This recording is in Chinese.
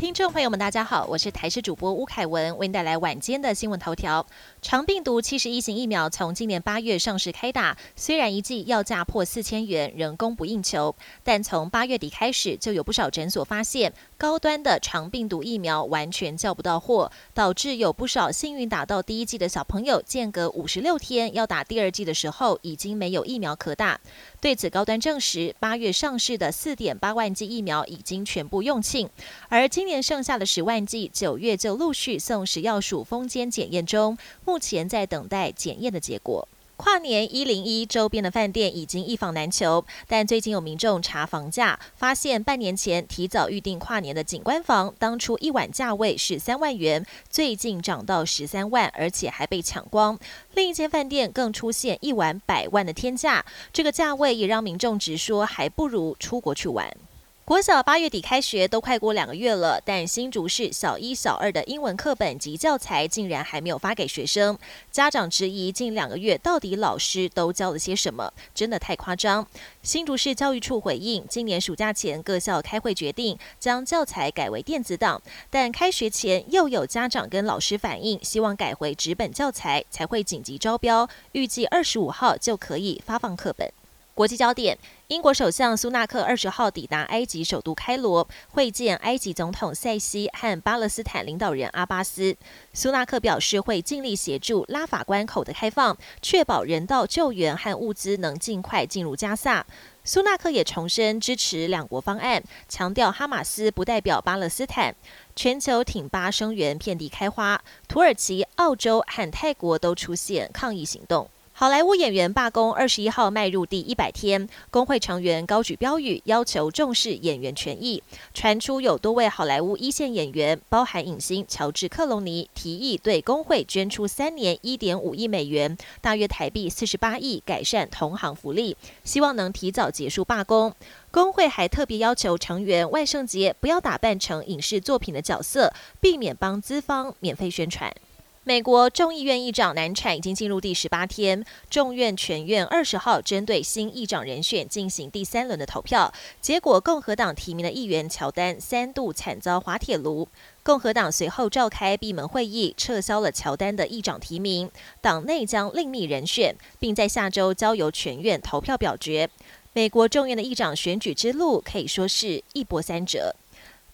听众朋友们，大家好，我是台视主播吴凯文，为您带来晚间的新闻头条。长病毒七十一型疫苗从今年八月上市开打，虽然一剂药价破四千元，仍供不应求，但从八月底开始，就有不少诊所发现高端的长病毒疫苗完全叫不到货，导致有不少幸运打到第一剂的小朋友，间隔五十六天要打第二剂的时候，已经没有疫苗可打。对此，高端证实，八月上市的四点八万剂疫苗已经全部用罄，而今年剩下的十万剂，九月就陆续送食药署封监检验中，目前在等待检验的结果。跨年一零一周边的饭店已经一房难求，但最近有民众查房价，发现半年前提早预订跨年的景观房，当初一晚价位是三万元，最近涨到十三万，而且还被抢光。另一间饭店更出现一晚百万的天价，这个价位也让民众直说还不如出国去玩。国小八月底开学，都快过两个月了，但新竹市小一、小二的英文课本及教材竟然还没有发给学生。家长质疑近两个月到底老师都教了些什么，真的太夸张。新竹市教育处回应，今年暑假前各校开会决定将教材改为电子档，但开学前又有家长跟老师反映，希望改回纸本教材，才会紧急招标，预计二十五号就可以发放课本。国际焦点：英国首相苏纳克二十号抵达埃及首都开罗，会见埃及总统塞西和巴勒斯坦领导人阿巴斯。苏纳克表示会尽力协助拉法关口的开放，确保人道救援和物资能尽快进入加萨。苏纳克也重申支持两国方案，强调哈马斯不代表巴勒斯坦。全球挺巴声援遍地开花，土耳其、澳洲和泰国都出现抗议行动。好莱坞演员罢工二十一号迈入第一百天，工会成员高举标语，要求重视演员权益。传出有多位好莱坞一线演员，包含影星乔治·克隆尼，提议对工会捐出三年一点五亿美元，大约台币四十八亿，改善同行福利，希望能提早结束罢工。工会还特别要求成员万圣节不要打扮成影视作品的角色，避免帮资方免费宣传。美国众议院议长难产已经进入第十八天，众院全院二十号针对新议长人选进行第三轮的投票，结果共和党提名的议员乔丹三度惨遭滑铁卢，共和党随后召开闭门会议，撤销了乔丹的议长提名，党内将另觅人选，并在下周交由全院投票表决。美国众院的议长选举之路可以说是一波三折。